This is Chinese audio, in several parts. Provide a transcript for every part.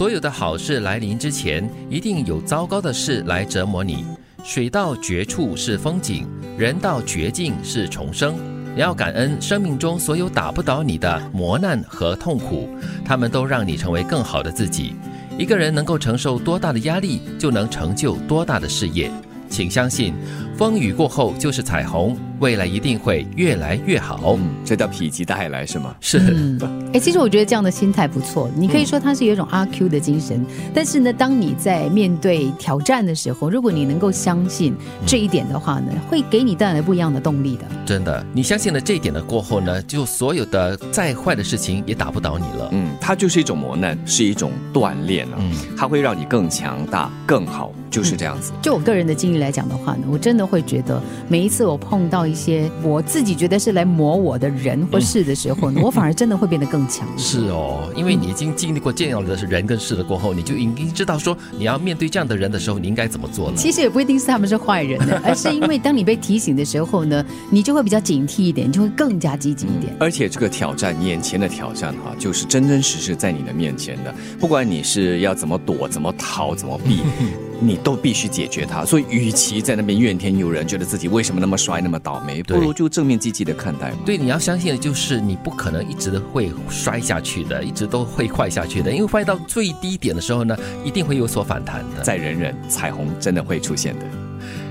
所有的好事来临之前，一定有糟糕的事来折磨你。水到绝处是风景，人到绝境是重生。你要感恩生命中所有打不倒你的磨难和痛苦，他们都让你成为更好的自己。一个人能够承受多大的压力，就能成就多大的事业。请相信，风雨过后就是彩虹，未来一定会越来越好。嗯，这叫否极泰来是吗？是。哎，其实我觉得这样的心态不错。你可以说它是有一种阿 Q 的精神，但是呢，当你在面对挑战的时候，如果你能够相信这一点的话呢，会给你带来不一样的动力的。真的，你相信了这一点的过后呢，就所有的再坏的事情也打不倒你了。嗯，它就是一种磨难，是一种锻炼啊。嗯，它会让你更强大、更好。就是这样子。就我个人的经历来讲的话呢，我真的会觉得，每一次我碰到一些我自己觉得是来磨我的人或事的时候呢，我反而真的会变得更强。是哦，因为你已经经历过这样的人跟事了过后，你就已经知道说你要面对这样的人的时候，你应该怎么做了。其实也不一定是他们是坏人的，而是因为当你被提醒的时候呢，你就会比较警惕一点，就会更加积极一点。而且这个挑战，眼前的挑战哈，就是真真实实在你的面前的，不管你是要怎么躲、怎么逃、怎么避。你都必须解决它，所以与其在那边怨天尤人，觉得自己为什么那么衰、那么倒霉，不如就正面积极的看待嘛。对，你要相信的就是你不可能一直都会摔下去的，一直都会坏下去的，因为坏到最低点的时候呢，一定会有所反弹的。再忍忍，彩虹真的会出现的。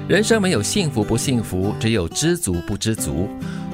人生没有幸福不幸福，只有知足不知足。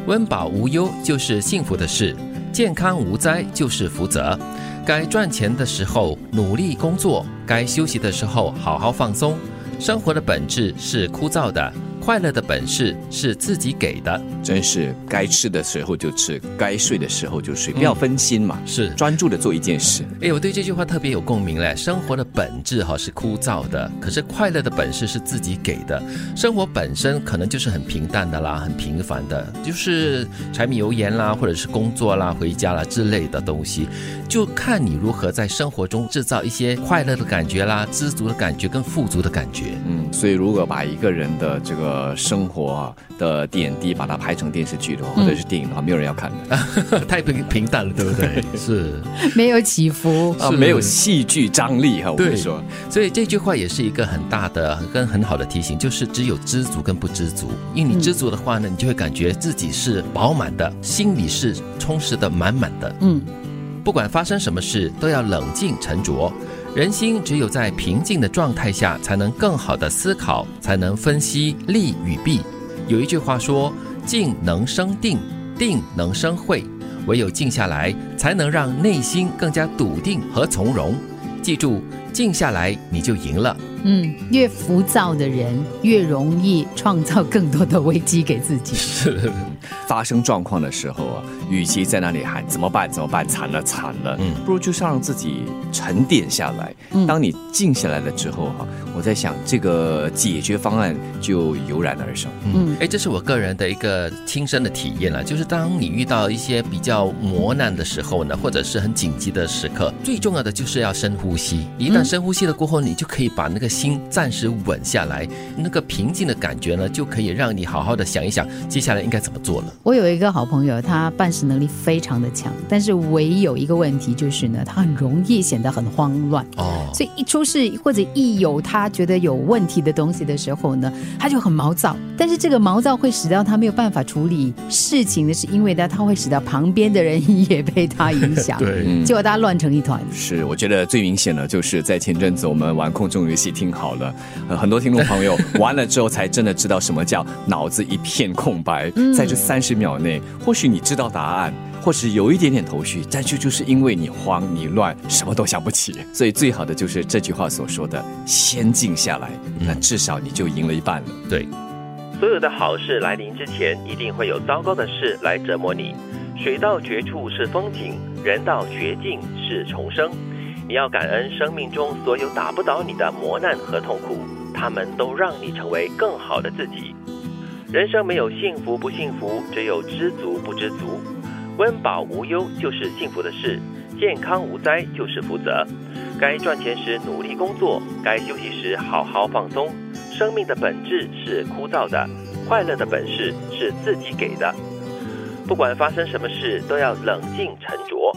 温饱无忧就是幸福的事，健康无灾就是福泽。该赚钱的时候努力工作，该休息的时候好好放松。生活的本质是枯燥的。快乐的本事是自己给的，真是该吃的时候就吃，该睡的时候就睡，不要分心嘛，是专注的做一件事。哎，我对这句话特别有共鸣嘞。生活的本质哈是枯燥的，可是快乐的本事是自己给的。生活本身可能就是很平淡的啦，很平凡的，就是柴米油盐啦，或者是工作啦、回家啦之类的东西，就看你如何在生活中制造一些快乐的感觉啦、知足的感觉跟富足的感觉。嗯，所以如果把一个人的这个呃，生活的点滴把它拍成电视剧的话，或者是电影的话，没有人要看的，太平平淡了，对不对？是，没有起伏啊，没有戏剧张力哈。我跟你说，所以这句话也是一个很大的跟很好的提醒，就是只有知足跟不知足。因为你知足的话呢，你就会感觉自己是饱满的，心里是充实的满满的。嗯，不管发生什么事，都要冷静沉着。人心只有在平静的状态下，才能更好的思考，才能分析利与弊。有一句话说：“静能生定，定能生慧。”唯有静下来，才能让内心更加笃定和从容。记住，静下来你就赢了。嗯，越浮躁的人越容易创造更多的危机给自己。是，发生状况的时候啊，与其在那里喊怎么办怎么办，惨了惨了，嗯，不如就是让自己沉淀下来。嗯，当你静下来了之后哈，我在想这个解决方案就油然而生。嗯，哎，这是我个人的一个亲身的体验了，就是当你遇到一些比较磨难的时候呢，或者是很紧急的时刻，最重要的就是要深呼吸。一旦深呼吸了过后，你就可以把那个。心暂时稳下来，那个平静的感觉呢，就可以让你好好的想一想，接下来应该怎么做了。我有一个好朋友，他办事能力非常的强，但是唯有一个问题就是呢，他很容易显得很慌乱哦。所以一出事或者一有他觉得有问题的东西的时候呢，他就很毛躁。但是这个毛躁会使到他没有办法处理事情的，是因为呢，他会使到旁边的人也被他影响，对，结果大家乱成一团。是，我觉得最明显的就是在前阵子我们玩空中游戏听。好了，很多听众朋友玩了之后才真的知道什么叫脑子一片空白。在这三十秒内，或许你知道答案，或是有一点点头绪，但是就是因为你慌你乱，什么都想不起。所以最好的就是这句话所说的：先静下来，那至少你就赢了一半了。对，所有的好事来临之前，一定会有糟糕的事来折磨你。水到绝处是风景，人到绝境是重生。你要感恩生命中所有打不倒你的磨难和痛苦，他们都让你成为更好的自己。人生没有幸福不幸福，只有知足不知足。温饱无忧就是幸福的事，健康无灾就是福泽。该赚钱时努力工作，该休息时好好放松。生命的本质是枯燥的，快乐的本事是自己给的。不管发生什么事，都要冷静沉着。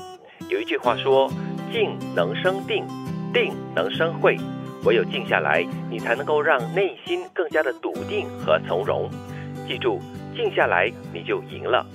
有一句话说。静能生定，定能生慧，唯有静下来，你才能够让内心更加的笃定和从容。记住，静下来你就赢了。